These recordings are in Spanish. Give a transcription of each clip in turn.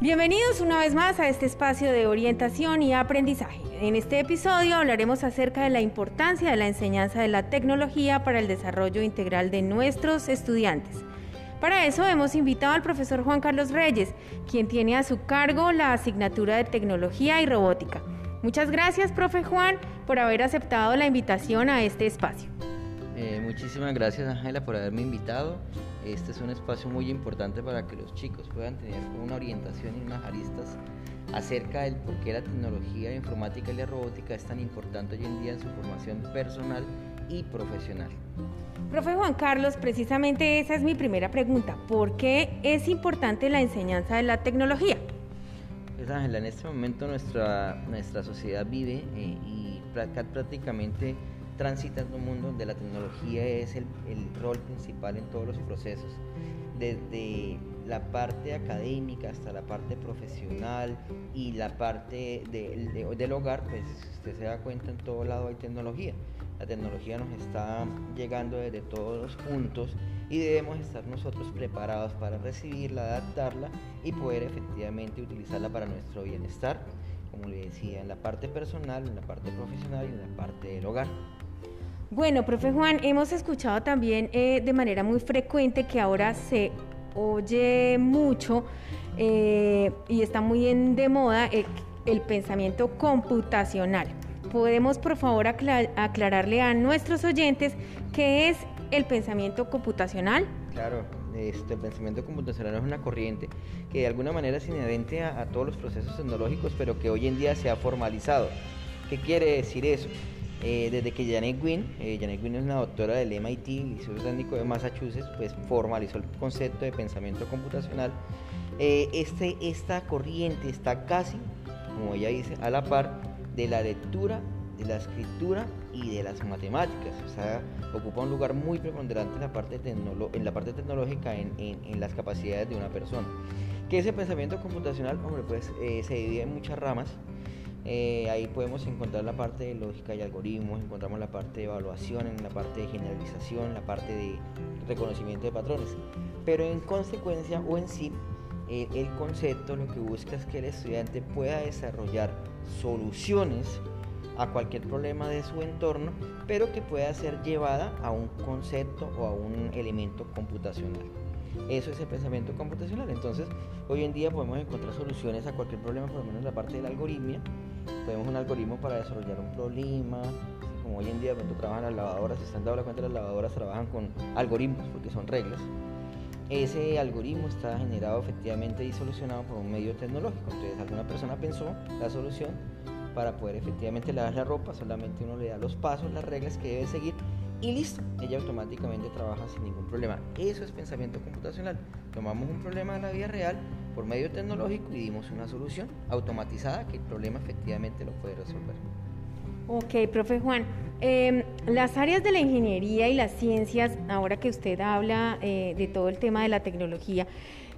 Bienvenidos una vez más a este espacio de orientación y aprendizaje. En este episodio hablaremos acerca de la importancia de la enseñanza de la tecnología para el desarrollo integral de nuestros estudiantes. Para eso hemos invitado al profesor Juan Carlos Reyes, quien tiene a su cargo la asignatura de tecnología y robótica. Muchas gracias, profe Juan, por haber aceptado la invitación a este espacio. Muchísimas gracias, Ángela, por haberme invitado. Este es un espacio muy importante para que los chicos puedan tener una orientación y unas aristas acerca del por qué la tecnología, la informática y la robótica es tan importante hoy en día en su formación personal y profesional. Profe Juan Carlos, precisamente esa es mi primera pregunta. ¿Por qué es importante la enseñanza de la tecnología? Pues Ángela, en este momento nuestra, nuestra sociedad vive eh, y prácticamente transita en un mundo donde la tecnología es el, rol principal en todos los procesos, desde la parte académica hasta la parte profesional y la parte del hogar, pues usted se da cuenta en todo lado hay tecnología. La tecnología nos está llegando desde todos los puntos y debemos estar nosotros preparados para recibirla, adaptarla y poder efectivamente utilizarla para nuestro bienestar, como le decía, en la parte personal, en la parte profesional y en la parte del hogar. Bueno, profe Juan, hemos escuchado también eh, de manera muy frecuente que ahora se oye mucho eh, y está muy en, de moda el pensamiento computacional. ¿Podemos por favor aclararle a nuestros oyentes qué es el pensamiento computacional? Claro, este, el pensamiento computacional es una corriente que de alguna manera es inherente a todos los procesos tecnológicos, pero que hoy en día se ha formalizado. ¿Qué quiere decir eso? Eh, desde que Janet Gwynne, eh, Janet Gwynne es una doctora del MIT, Liceo Técnico de Massachusetts, pues formalizó el concepto de pensamiento computacional. Eh, este, esta corriente está casi, como ella dice, a la par de la lectura, de la escritura y de las matemáticas. O sea, ocupa un lugar muy preponderante en la parte, en la parte tecnológica, en, en, las capacidades de una persona. Que ese pensamiento computacional, hombre, pues se divide en muchas ramas. Eh, ahí podemos encontrar la parte de lógica y algoritmos, encontramos la parte de evaluación, la parte de generalización, la parte de reconocimiento de patrones. Pero en consecuencia o en sí, eh, el concepto lo que busca es que el estudiante pueda desarrollar soluciones a cualquier problema de su entorno, pero que pueda ser llevada a un concepto o a un elemento computacional. Eso es el pensamiento computacional. Entonces, hoy en día podemos encontrar soluciones a cualquier problema, por lo menos en la parte de la algoritmia. Tenemos un algoritmo para desarrollar un problema. Como hoy en día cuando trabajan las lavadoras, se están dando cuenta las lavadoras trabajan con algoritmos porque son reglas. Ese algoritmo está generado efectivamente y solucionado por un medio tecnológico. Entonces alguna persona pensó la solución para poder efectivamente lavar la ropa, solamente uno le da los pasos, las reglas que debe seguir y listo, ella automáticamente trabaja sin ningún problema. Eso es pensamiento computacional. Tomamos un problema de la vida real por medio tecnológico y dimos una solución automatizada que el problema efectivamente lo puede resolver. Ok, profe Juan. Em, las áreas de la ingeniería y las ciencias, ahora que usted habla eh, de todo el tema de la tecnología,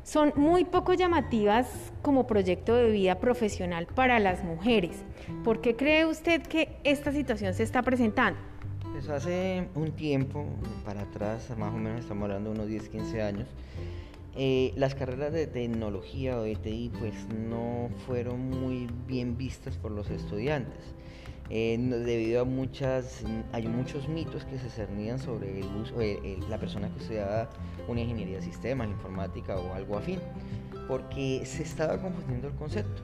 son muy poco llamativas como proyecto de vida profesional para las mujeres. ¿Por qué cree usted que esta situación se está presentando? Pues hace un tiempo, para atrás, más o menos estamos hablando de unos 10, 15 años, eh, las carreras de tecnología o de TI pues no fueron muy bien vistas por los estudiantes. Eh, debido a muchas, hay muchos mitos que se cernían sobre el uso, eh, la persona que estudiaba una ingeniería de sistemas, informática o algo afín, porque se estaba confundiendo el concepto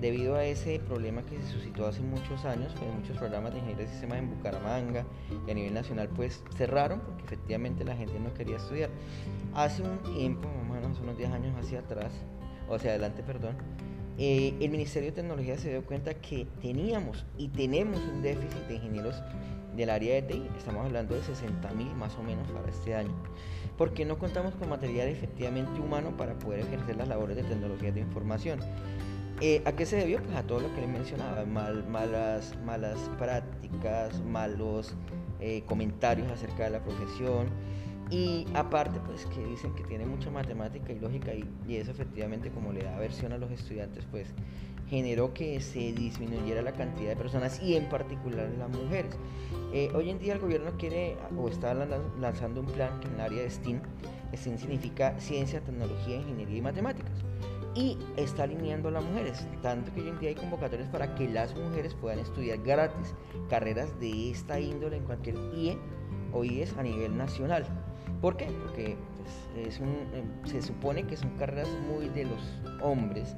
debido a ese problema que se suscitó hace muchos años, pues muchos programas de ingeniería de sistemas en Bucaramanga y a nivel nacional pues cerraron porque efectivamente la gente no quería estudiar. Hace un tiempo, más o menos unos 10 años hacia atrás, o hacia adelante, perdón, eh, el Ministerio de Tecnología se dio cuenta que teníamos y tenemos un déficit de ingenieros del área de TI, estamos hablando de 60 mil más o menos para este año, porque no contamos con material efectivamente humano para poder ejercer las labores de tecnología de información. Eh, ¿A qué se debió? Pues a todo lo que le mencionaba, malas, malas prácticas, malos eh, comentarios acerca de la profesión y aparte pues que dicen que tiene mucha matemática y lógica y, eso efectivamente como le da aversión a los estudiantes pues generó que se disminuyera la cantidad de personas y en particular las mujeres. Eh, hoy en día el gobierno quiere o está lanzando un plan que en el área de STEAM, STEAM significa ciencia, tecnología, ingeniería y matemáticas y está alineando a las mujeres, tanto que hoy en día hay convocatorias para que las mujeres puedan estudiar gratis carreras de esta índole en cualquier IE o IES a nivel nacional. ¿Por qué? Porque pues, es un, em, se supone que son carreras muy de los hombres.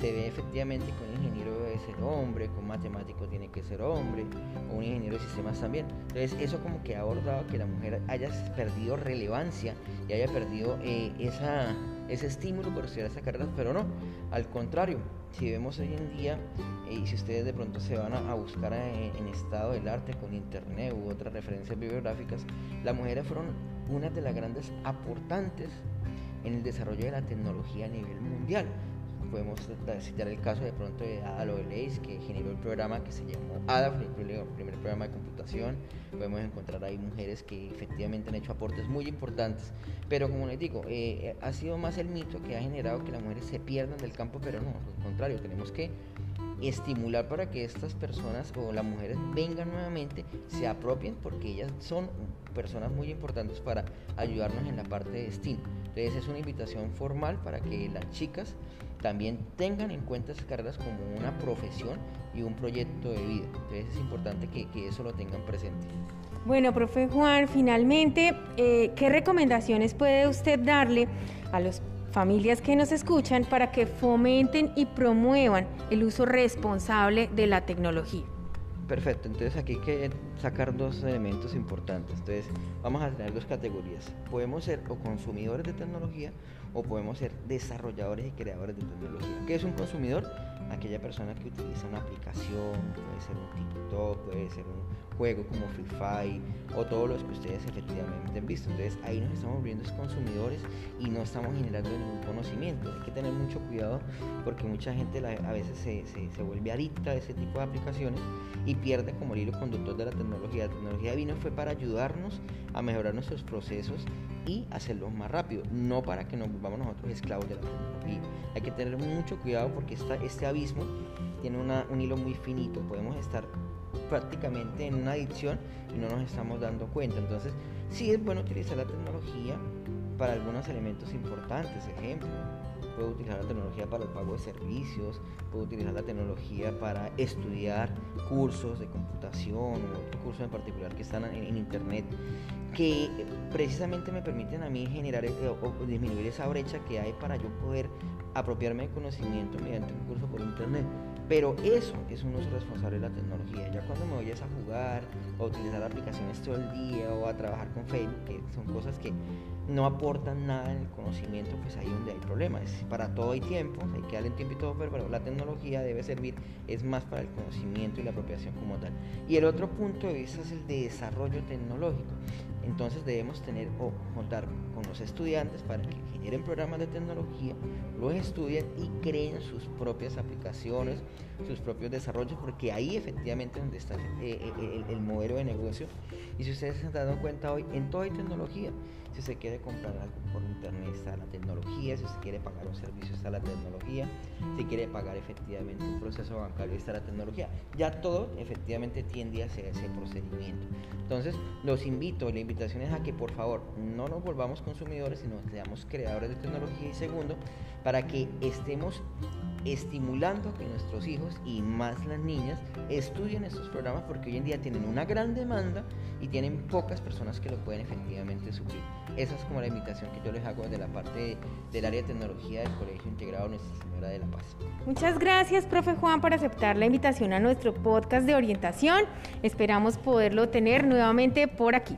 Se ve efectivamente que un ingeniero ser hombre, con matemático tiene que ser hombre, o un ingeniero de sistemas también. Entonces eso como que ha abordado que la mujer haya perdido relevancia y haya perdido eh, ese estímulo por estudiar esa carrera, pero no, al contrario, si vemos hoy en día, eh, y si ustedes de pronto se van a, buscar en, estado del arte con internet u otras referencias bibliográficas, las mujeres fueron una de las grandes aportantes en el desarrollo de la tecnología a nivel mundial podemos citar el caso de pronto de Ada Lovelace, que generó el programa que se llamó ADA, el primer programa de computación. Podemos encontrar ahí mujeres que efectivamente han hecho aportes muy importantes, pero como les digo, eh, ha sido más el mito que ha generado que las mujeres se pierdan del campo, pero no, al contrario, tenemos que estimular para que estas personas o las mujeres vengan nuevamente, se apropien porque ellas son personas muy importantes para ayudarnos en la parte de STEAM. Entonces es una invitación formal para que las chicas también tengan en cuenta esas carreras como una profesión y un proyecto de vida. Entonces es importante que, eso lo tengan presente. Bueno, profe Juan, finalmente, eh, ¿qué recomendaciones puede usted darle a las familias que nos escuchan para que fomenten y promuevan el uso responsable de la tecnología? Perfecto, entonces aquí hay que sacar dos elementos importantes. Entonces vamos a tener dos categorías. Podemos ser o consumidores de tecnología o podemos ser desarrolladores y creadores de tecnología. ¿Qué es un consumidor? Aquella persona que utiliza una aplicación, puede ser un TikTok, puede ser un juego como Free Fire o todos los que ustedes efectivamente han visto. Entonces ahí nos estamos volviendo consumidores y no estamos generando ningún conocimiento. Hay que tener mucho cuidado porque mucha gente a veces se, se, vuelve adicta a ese tipo de aplicaciones y pierde como el hilo conductor de la tecnología. La tecnología vino fue para ayudarnos a mejorar nuestros procesos y hacerlos más rápido, no para que nos volvamos nosotros esclavos de la tecnología. Hay que tener mucho cuidado porque esta, este abismo tiene un hilo muy finito. Podemos estar prácticamente en una adicción y no nos estamos dando cuenta. Entonces, sí es bueno utilizar la tecnología para algunos elementos importantes. Ejemplo, puedo utilizar la tecnología para el pago de servicios, puedo utilizar la tecnología para estudiar cursos de computación o otros cursos en particular que están en, internet que precisamente me permiten a mí generar eh, o disminuir esa brecha que hay para yo poder apropiarme de conocimiento mediante un curso por internet. Pero eso es un uso responsable de la tecnología. Ya cuando me vayas a jugar o a utilizar aplicaciones todo el día o a trabajar con Facebook, que son cosas que no aportan nada en el conocimiento, pues ahí donde hay problemas. Para todo hay tiempo, hay que darle tiempo y todo, pero la tecnología debe servir, es más para el conocimiento y la apropiación como tal. Y el otro punto de vista es el de desarrollo tecnológico. Entonces debemos tener o contar con los estudiantes para que generen programas de tecnología, los estudien y creen sus propias aplicaciones, sus propios desarrollos, porque ahí efectivamente es donde está eh, eh, el, modelo de negocio. Y si ustedes se han dado cuenta hoy, en toda hay tecnología. Si se quiere comprar algo por internet está la tecnología, si se quiere pagar un servicio está la tecnología, si quiere pagar efectivamente un proceso bancario está la tecnología. Ya todo efectivamente tiende a hacer ese procedimiento. Entonces los invito, la invitación a que por favor no nos volvamos consumidores, sino seamos creadores de tecnología y segundo, para que estemos estimulando que nuestros hijos y más las niñas estudien estos programas porque hoy en día tienen una gran demanda y tienen pocas personas que lo pueden efectivamente suplir. Esa es como la invitación que yo les hago desde la parte del área de tecnología del Colegio Integrado Nuestra Señora de la Paz. Muchas gracias, profe Juan, por aceptar la invitación a nuestro podcast de orientación. Esperamos poderlo tener nuevamente por aquí.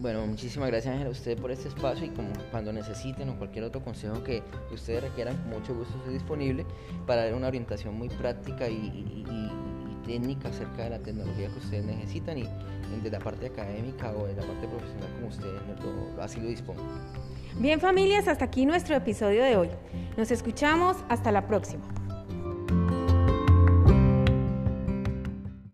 Bueno, muchísimas gracias Ángela a usted por este espacio y como cuando necesiten o cualquier otro consejo que ustedes requieran, con mucho gusto estoy disponible para dar una orientación muy práctica y, técnica acerca de la tecnología que ustedes necesitan y de la parte académica o de la parte profesional como ustedes lo, así lo dispongan. Bien familias, hasta aquí nuestro episodio de hoy. Nos escuchamos, hasta la próxima.